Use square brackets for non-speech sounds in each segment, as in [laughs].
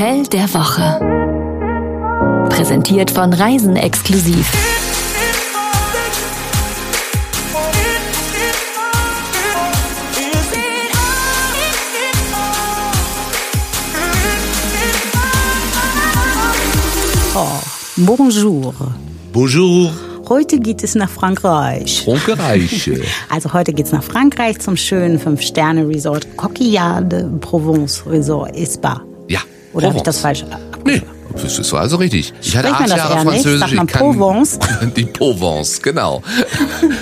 Hotel der Woche. Präsentiert von Reisen exklusiv. Oh, bonjour. Bonjour. Heute geht es nach Frankreich. Frankreich. [laughs] Also heute geht's nach Frankreich zum schönen Fünf-Sterne-Resort Coquillade Provence Resort et Spa. Oder habe ich das falsch? Nee, das ist also richtig. Ich hatte Spricht acht Jahre eher nicht? Französisch. Sagt man Provence? [laughs] Die Provence, genau.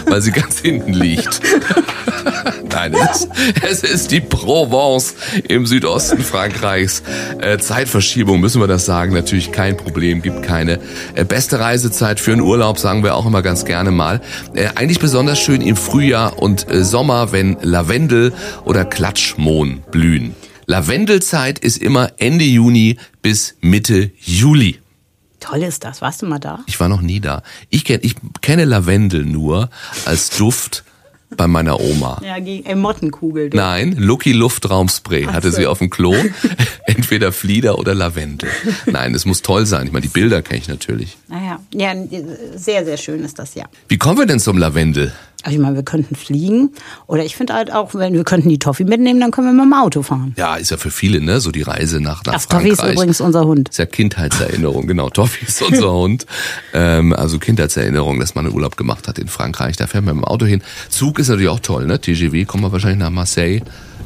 Weil sie ganz hinten liegt. [laughs] Nein, es ist, es ist die Provence im Südosten Frankreichs. Äh, Zeitverschiebung, müssen wir das sagen, natürlich kein Problem, gibt keine. Äh, beste Reisezeit für einen Urlaub, sagen wir auch immer ganz gerne mal. Äh, eigentlich besonders schön im Frühjahr und Sommer, wenn Lavendel oder Klatschmohn blühen. Lavendelzeit ist immer Ende Juni bis Mitte Juli. Toll ist das. Warst du mal da? Ich war noch nie da. Ich, kenn, ich kenne Lavendel nur als Duft bei meiner Oma. Ja, äh, Mottenkugel. Nein, Lucky Luftraumspray hatte sie auf dem Klo. [laughs] Entweder Flieder oder Lavendel. Nein, es muss toll sein. Ich meine, die Bilder kenne ich natürlich. Naja, ja, sehr, sehr schön ist das ja. Wie kommen wir denn zum Lavendel? Also ich meine, wir könnten fliegen. Oder ich finde halt auch, wenn wir könnten die Toffee mitnehmen, dann können wir mit dem Auto fahren. Ja, ist ja für viele, ne? So die Reise nach, nach Das Toffee ist Frankreich. übrigens unser Hund. ist ja Kindheitserinnerung, genau. Toffi ist unser [laughs] Hund. Ähm, also Kindheitserinnerung, dass man einen Urlaub gemacht hat in Frankreich. Da fährt man mit dem Auto hin. Zug ist natürlich auch toll, ne? TGV kommen wir wahrscheinlich nach Marseille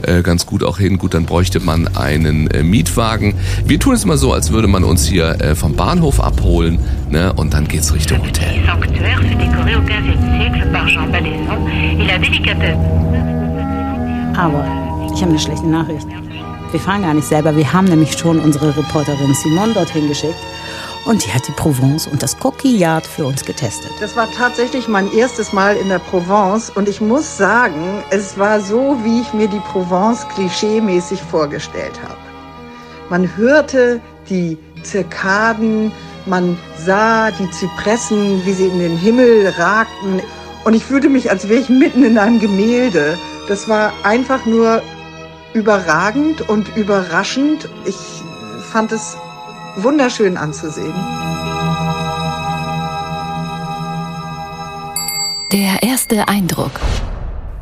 äh, ganz gut auch hin. Gut, dann bräuchte man einen äh, Mietwagen. Wir tun es mal so, als würde man uns hier äh, vom Bahnhof abholen, ne? Und dann geht's Richtung Hotel. Aber ich habe eine schlechte Nachricht. Wir fahren gar nicht selber. Wir haben nämlich schon unsere Reporterin Simone dorthin geschickt. Und die hat die Provence und das Coquillard für uns getestet. Das war tatsächlich mein erstes Mal in der Provence und ich muss sagen, es war so, wie ich mir die Provence klischeemäßig vorgestellt habe. Man hörte die Zirkaden, man sah die Zypressen, wie sie in den Himmel ragten und ich fühlte mich, als wäre ich mitten in einem Gemälde. Das war einfach nur überragend und überraschend. Ich fand es wunderschön anzusehen. Der erste Eindruck.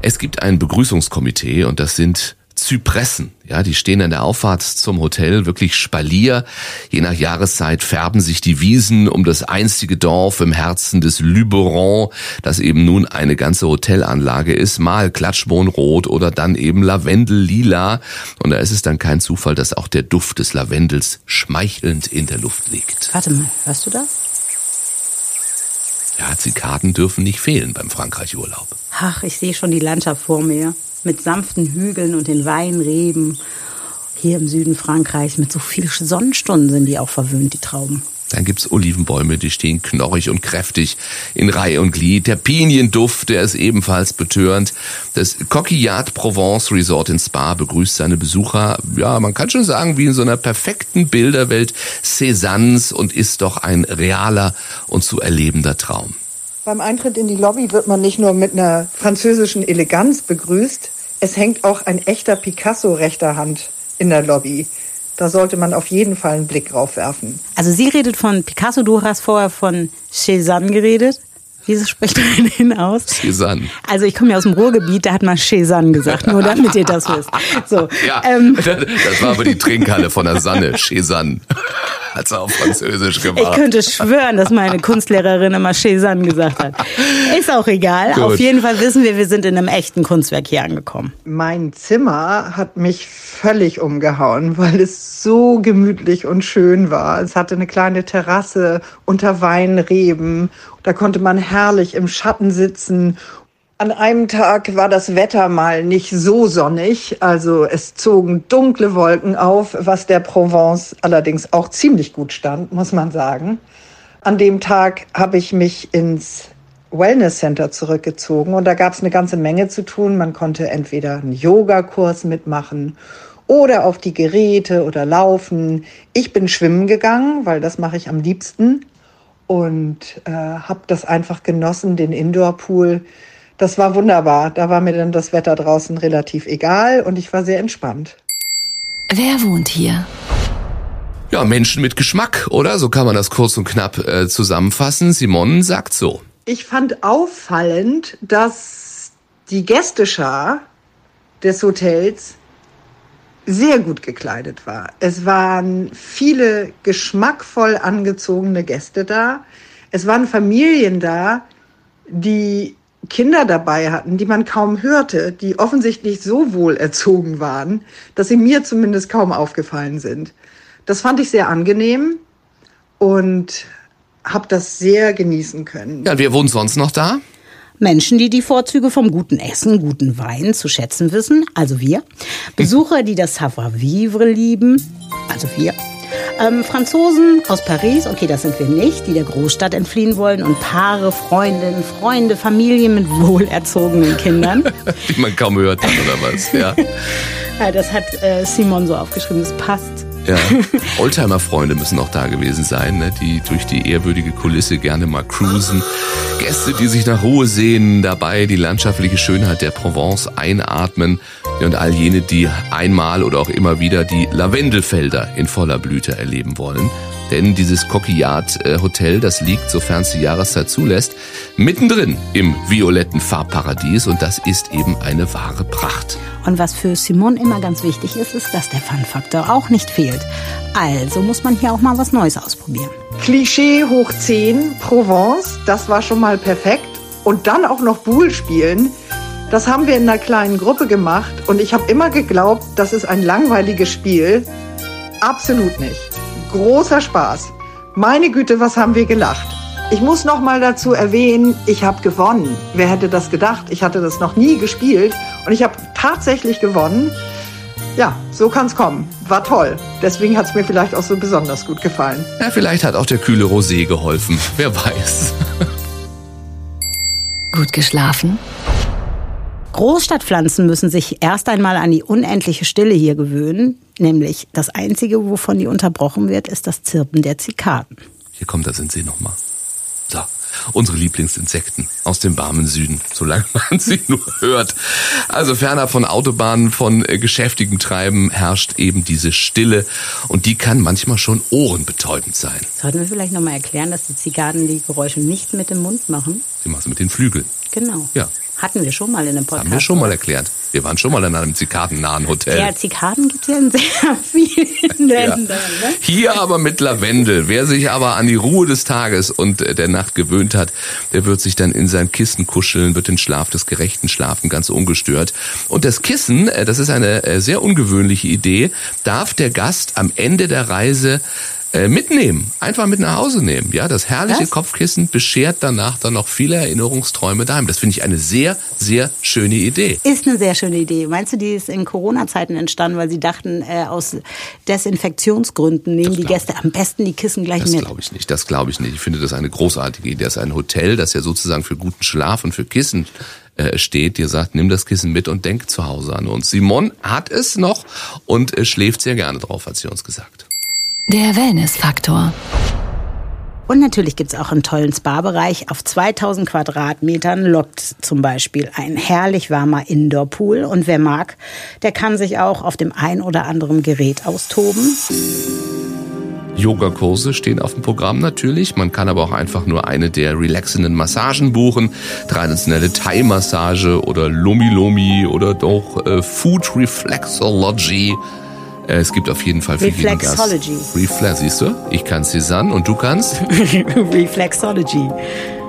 Es gibt ein Begrüßungskomitee und das sind Zypressen. Ja, die stehen an der Auffahrt zum Hotel, wirklich Spalier. Je nach Jahreszeit färben sich die Wiesen um das einstige Dorf im Herzen des Luberon, das eben nun eine ganze Hotelanlage ist, mal Klatschmohnrot oder dann eben Lavendel-Lila. Und da ist es dann kein Zufall, dass auch der Duft des Lavendels schmeichelnd in der Luft liegt. Warte mal, hörst du das? Ja, Zikaden dürfen nicht fehlen beim Frankreich-Urlaub. Ach, ich sehe schon die Landschaft vor mir. Mit sanften Hügeln und den Weinreben. Hier im Süden Frankreichs mit so vielen Sonnenstunden sind die auch verwöhnt, die Trauben. Dann gibt's Olivenbäume, die stehen knorrig und kräftig in Reihe und Glied. Der Pinienduft, der ist ebenfalls betörend. Das Coquillard Provence Resort in Spa begrüßt seine Besucher, ja, man kann schon sagen, wie in so einer perfekten Bilderwelt Cézannes und ist doch ein realer und zu erlebender Traum. Beim Eintritt in die Lobby wird man nicht nur mit einer französischen Eleganz begrüßt, es hängt auch ein echter Picasso rechter Hand in der Lobby. Da sollte man auf jeden Fall einen Blick drauf werfen. Also sie redet von Picasso, du hast vorher von Cézanne geredet. Wie spricht man den aus? Cézanne. Also ich komme ja aus dem Ruhrgebiet, da hat man Cézanne gesagt, nur damit ihr das wisst. So, [laughs] Ja, ähm, [laughs] das war aber die Trinkhalle von der Sanne, Cézanne. Hat's auf Französisch ich gemacht. könnte schwören, dass meine Kunstlehrerin immer Cézanne gesagt hat. Ist auch egal. Gut. Auf jeden Fall wissen wir, wir sind in einem echten Kunstwerk hier angekommen. Mein Zimmer hat mich völlig umgehauen, weil es so gemütlich und schön war. Es hatte eine kleine Terrasse unter Weinreben. Da konnte man herrlich im Schatten sitzen. An einem Tag war das Wetter mal nicht so sonnig, also es zogen dunkle Wolken auf, was der Provence allerdings auch ziemlich gut stand, muss man sagen. An dem Tag habe ich mich ins Wellness Center zurückgezogen und da gab es eine ganze Menge zu tun. Man konnte entweder einen Yogakurs mitmachen oder auf die Geräte oder laufen. Ich bin schwimmen gegangen, weil das mache ich am liebsten und äh, habe das einfach genossen, den Indoor-Pool. Das war wunderbar. Da war mir dann das Wetter draußen relativ egal und ich war sehr entspannt. Wer wohnt hier? Ja, Menschen mit Geschmack, oder? So kann man das kurz und knapp äh, zusammenfassen. Simon sagt so. Ich fand auffallend, dass die Gästeschar des Hotels sehr gut gekleidet war. Es waren viele geschmackvoll angezogene Gäste da. Es waren Familien da, die Kinder dabei hatten, die man kaum hörte, die offensichtlich so wohl erzogen waren, dass sie mir zumindest kaum aufgefallen sind. Das fand ich sehr angenehm und habe das sehr genießen können. Ja, wer wohnt sonst noch da? Menschen, die die Vorzüge vom guten Essen, guten Wein zu schätzen wissen, also wir. Besucher, die das Savoir-vivre lieben, also wir. Ähm, Franzosen aus Paris, okay, das sind wir nicht, die der Großstadt entfliehen wollen. Und Paare, Freundinnen, Freunde, Familien mit wohlerzogenen Kindern. [laughs] Die man kaum hört hat, oder was? Ja. [laughs] ja das hat äh, Simon so aufgeschrieben, das passt. Ja. [laughs] Oldtimer-Freunde müssen auch da gewesen sein, ne? die durch die ehrwürdige Kulisse gerne mal cruisen. Gäste, die sich nach Ruhe sehen, dabei die landschaftliche Schönheit der Provence einatmen. Ja, und all jene, die einmal oder auch immer wieder die Lavendelfelder in voller Blüte erleben wollen. Denn dieses Coquillard-Hotel, das liegt, sofern es die Jahreszeit zulässt, mittendrin im violetten Farbparadies und das ist eben eine wahre Pracht. Und was für Simon immer ganz wichtig ist, ist, dass der Fun-Faktor auch nicht fehlt. Also muss man hier auch mal was Neues ausprobieren. Klischee hoch 10, Provence, das war schon mal perfekt. Und dann auch noch Boule spielen. Das haben wir in einer kleinen Gruppe gemacht und ich habe immer geglaubt, das ist ein langweiliges Spiel. Absolut nicht. Großer Spaß. Meine Güte, was haben wir gelacht. Ich muss noch mal dazu erwähnen, ich habe gewonnen. Wer hätte das gedacht? Ich hatte das noch nie gespielt und ich habe tatsächlich gewonnen. Ja, so kann's kommen. War toll. Deswegen hat's mir vielleicht auch so besonders gut gefallen. Ja, vielleicht hat auch der kühle Rosé geholfen. Wer weiß. Gut geschlafen? Großstadtpflanzen müssen sich erst einmal an die unendliche Stille hier gewöhnen. Nämlich das Einzige, wovon die unterbrochen wird, ist das Zirpen der Zikaden. Hier kommt das in See nochmal. So, unsere Lieblingsinsekten aus dem warmen Süden, solange [laughs] man sie nur hört. Also ferner von Autobahnen, von äh, geschäftigem Treiben herrscht eben diese Stille und die kann manchmal schon ohrenbetäubend sein. Sollten wir vielleicht nochmal erklären, dass die Zikaden die Geräusche nicht mit dem Mund machen? Sie machen sie mit den Flügeln. Genau. Ja. Hatten wir schon mal in einem Podcast. Haben wir schon mal erklärt. Wir waren schon mal in einem zikadennahen Hotel. Ja, Zikaden gibt es ja in sehr [laughs] vielen Ländern. Ja. Ne? Hier aber mit Lavendel. Wer sich aber an die Ruhe des Tages und der Nacht gewöhnt hat, der wird sich dann in sein Kissen kuscheln, wird den Schlaf des Gerechten schlafen, ganz ungestört. Und das Kissen, äh, das ist eine äh, sehr ungewöhnliche Idee, darf der Gast am Ende der Reise äh, mitnehmen, einfach mit nach Hause nehmen. Ja, das herrliche Was? Kopfkissen beschert danach dann noch viele Erinnerungsträume daheim. Das finde ich eine sehr, sehr schöne Idee. Ist eine sehr schöne Idee. Meinst du, die ist in Corona-Zeiten entstanden, weil sie dachten, äh, aus Desinfektionsgründen nehmen die Gäste am besten die Kissen gleich das mit? Das glaube ich nicht. Das glaube ich nicht. Ich finde das eine großartige Idee. Das ist ein Hotel, das ja sozusagen für guten Schlaf und für Kissen äh, steht, dir sagt, nimm das Kissen mit und denk zu Hause an uns. Simon hat es noch und äh, schläft sehr gerne drauf, hat sie uns gesagt. Der Wellness-Faktor. Und natürlich gibt es auch einen tollen Spa-Bereich. Auf 2000 Quadratmetern lockt zum Beispiel ein herrlich warmer Indoor-Pool. Und wer mag, der kann sich auch auf dem ein oder anderen Gerät austoben. Yogakurse stehen auf dem Programm natürlich. Man kann aber auch einfach nur eine der relaxenden Massagen buchen. Traditionelle Thai-Massage oder Lomi Lomi oder doch äh, Food Reflexology. Äh, es gibt auf jeden Fall für jeden Gast. Reflexology. Reflex, siehst du? Ich kann Cézanne und du kannst? [laughs] Reflexology.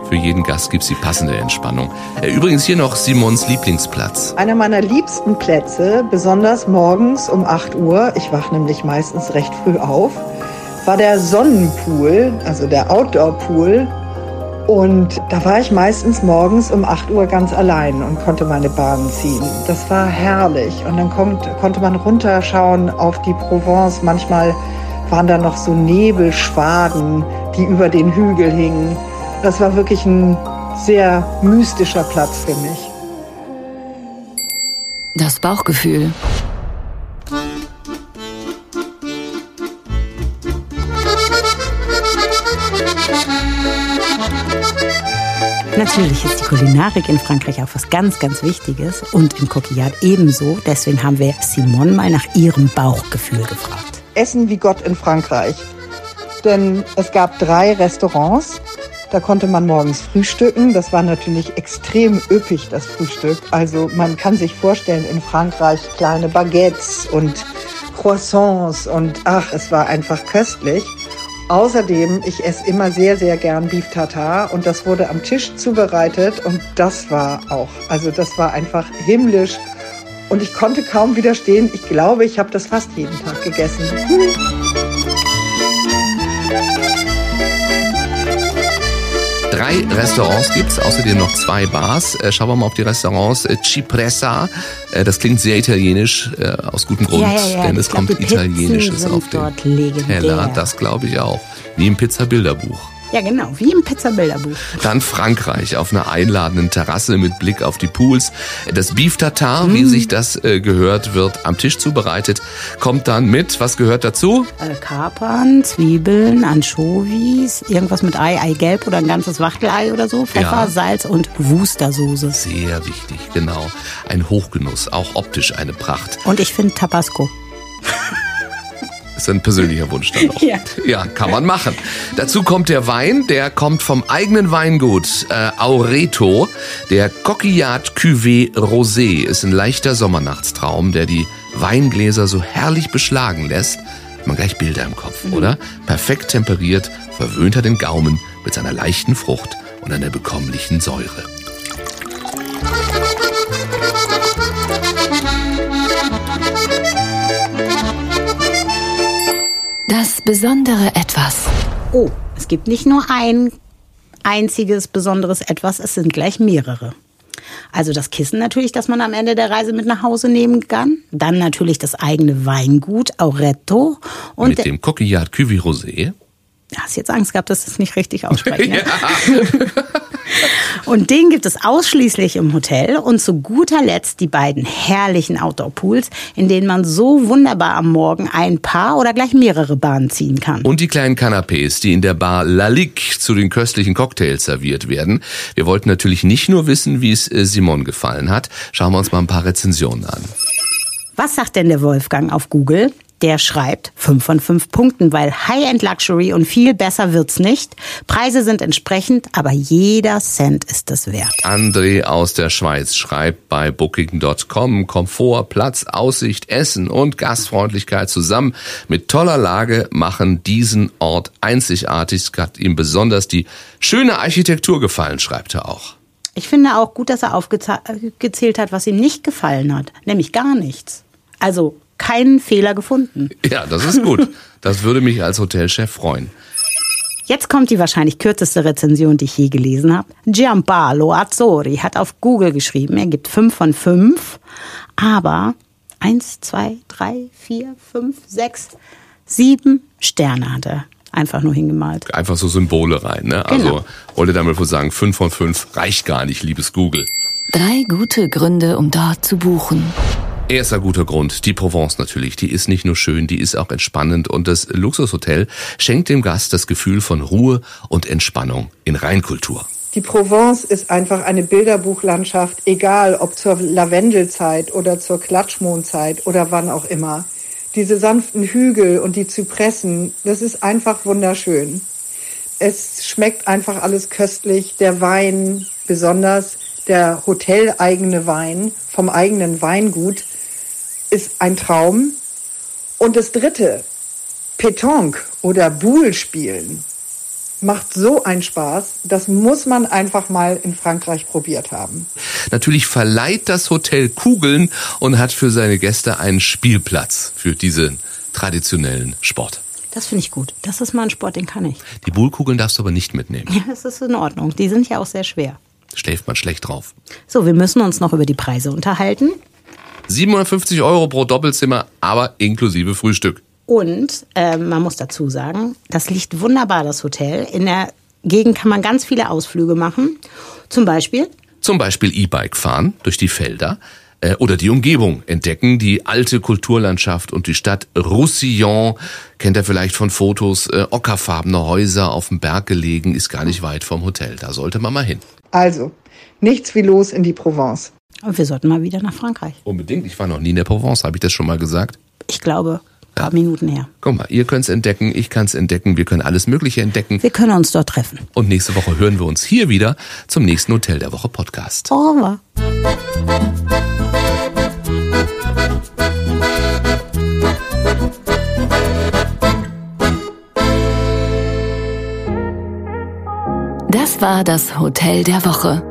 Für jeden Gast gibt's die passende Entspannung. Äh, übrigens hier noch Simons Lieblingsplatz. Einer meiner liebsten Plätze, besonders morgens um 8 Uhr, ich wache nämlich meistens recht früh auf, war der Sonnenpool, also der Outdoor-Pool und da war ich meistens morgens um 8 Uhr ganz allein und konnte meine Bahn ziehen. Das war herrlich. Und dann kommt, konnte man runterschauen auf die Provence. Manchmal waren da noch so Nebelschwaden, die über den Hügel hingen. Das war wirklich ein sehr mystischer Platz für mich. Das Bauchgefühl. Natürlich ist die Kulinarik in Frankreich auch was ganz, ganz Wichtiges und im Coquillard ebenso. Deswegen haben wir Simone mal nach ihrem Bauchgefühl gefragt. Essen wie Gott in Frankreich. Denn es gab drei Restaurants. Da konnte man morgens frühstücken. Das war natürlich extrem üppig, das Frühstück. Also man kann sich vorstellen, in Frankreich kleine Baguettes und Croissants und ach, es war einfach köstlich. Außerdem, ich esse immer sehr, sehr gern Beef Tartar und das wurde am Tisch zubereitet und das war auch, also das war einfach himmlisch und ich konnte kaum widerstehen. Ich glaube, ich habe das fast jeden Tag gegessen. Drei Restaurants gibt's, außerdem noch zwei Bars. Äh, schauen wir mal auf die Restaurants. Äh, Cipressa, äh, das klingt sehr italienisch, aus gutem Grund, Ja, ja, ja, denn es glaub, kommt Italienisches auf den. Teller. Das glaube ich auch. Wie im Pizza-Bilderbuch. Ja, genau, wie im Pizza-Bilderbuch. Dann Frankreich auf einer einladenden Terrasse mit Blick auf die Pools. Das Beef Tartar, Mm. wie sich das äh, gehört, wird am Tisch zubereitet. Kommt dann mit, was gehört dazu? Äh, Kapern, Zwiebeln, Anchovies, irgendwas mit Ei, Eigelb oder ein ganzes Wachtelei oder so, Pfeffer, Ja. Salz und Wustersoße. Sehr wichtig, genau. Ein Hochgenuss, auch optisch eine Pracht. Und ich finde Tabasco. [laughs] Ist ein persönlicher Wunsch dann [laughs] auch. Ja. ja, kann man machen. Dazu kommt der Wein, der kommt vom eigenen Weingut äh, Aureto. Der Coquillard Cuvée Rosé ist ein leichter Sommernachtstraum, der die Weingläser so herrlich beschlagen lässt. Hat man gleich Bilder im Kopf, oder? Perfekt temperiert, verwöhnt er den Gaumen mit seiner leichten Frucht und einer bekommlichen Säure. Das besondere Etwas. Oh, es gibt nicht nur ein einziges besonderes Etwas, es sind gleich mehrere. Also das Kissen natürlich, das man am Ende der Reise mit nach Hause nehmen kann. Dann natürlich das eigene Weingut, Auretto. Und mit dem Coquillard Cuvée Rosé. Hast jetzt Angst gehabt, dass es nicht richtig [laughs] ausspreche. ne? Und den gibt es ausschließlich im Hotel. Und zu guter Letzt die beiden herrlichen Outdoor-Pools, in denen man so wunderbar am Morgen ein paar oder gleich mehrere Bahnen ziehen kann. Und die kleinen Canapés, die in der Bar La Ligue zu den köstlichen Cocktails serviert werden. Wir wollten natürlich nicht nur wissen, wie es äh, Simon gefallen hat. Schauen wir uns mal ein paar Rezensionen an. Was sagt denn der Wolfgang auf Google? Der schreibt 5 von 5 Punkten, weil High-End Luxury und viel besser wird's nicht. Preise sind entsprechend, aber jeder Cent ist es wert. André aus der Schweiz schreibt bei Booking.com Komfort, Platz, Aussicht, Essen und Gastfreundlichkeit zusammen mit toller Lage machen diesen Ort einzigartig. Es hat ihm besonders die schöne Architektur gefallen, schreibt er auch. Ich finde auch gut, dass er aufgezählt hat, was ihm nicht gefallen hat. Nämlich gar nichts. Also keinen Fehler gefunden. Ja, das ist gut. Das würde mich als Hotelchef freuen. Jetzt kommt die wahrscheinlich kürzeste Rezension, die ich je gelesen habe. Giampaolo Azzori hat auf Google geschrieben, er gibt 5 von 5, aber 1, 2, 3, 4, 5, 6, 7 Sterne hat er einfach nur hingemalt. Einfach so Symbole rein. Ne? Also Genau. wollte damit wohl sagen, 5 von 5 reicht gar nicht, liebes Google. Drei gute Gründe, um dort zu buchen. Erster guter Grund, die Provence natürlich. Die ist nicht nur schön, die ist auch entspannend und das Luxushotel schenkt dem Gast das Gefühl von Ruhe und Entspannung in Reinkultur. Die Provence ist einfach eine Bilderbuchlandschaft, egal ob zur Lavendelzeit oder zur Klatschmondzeit oder wann auch immer. Diese sanften Hügel und die Zypressen, das ist einfach wunderschön. Es schmeckt einfach alles köstlich. Der Wein, besonders der hoteleigene Wein vom eigenen Weingut, ist ein Traum. Und das dritte, Pétanque oder Boule spielen, macht so einen Spaß. Das muss man einfach mal in Frankreich probiert haben. Natürlich verleiht das Hotel Kugeln und hat für seine Gäste einen Spielplatz für diesen traditionellen Sport. Das finde ich gut. Das ist mal ein Sport, den kann ich. Die Bullkugeln darfst du aber nicht mitnehmen. Ja, das ist in Ordnung. Die sind ja auch sehr schwer. Schläft man schlecht drauf. So, wir müssen uns noch über die Preise unterhalten. 750 Euro pro Doppelzimmer, aber inklusive Frühstück. Und äh, man muss dazu sagen, das liegt wunderbar, das Hotel. In der Gegend kann man ganz viele Ausflüge machen. Zum Beispiel, Zum Beispiel E-Bike fahren durch die Felder äh, oder die Umgebung entdecken, die alte Kulturlandschaft und die Stadt Roussillon. Kennt ihr vielleicht von Fotos, äh, ockerfarbene Häuser auf dem Berg gelegen, ist gar nicht weit vom Hotel. Da sollte man mal hin. Also, nichts wie los in die Provence. Und wir sollten mal wieder nach Frankreich. Unbedingt, ich war noch nie in der Provence, habe ich das schon mal gesagt? Ich glaube, paar Minuten her. Guck mal, ihr könnt's entdecken, ich kann's entdecken, wir können alles Mögliche entdecken. Wir können uns dort treffen. Und nächste Woche hören wir uns hier wieder zum nächsten Hotel der Woche Podcast. Au revoir. Das war das Hotel der Woche.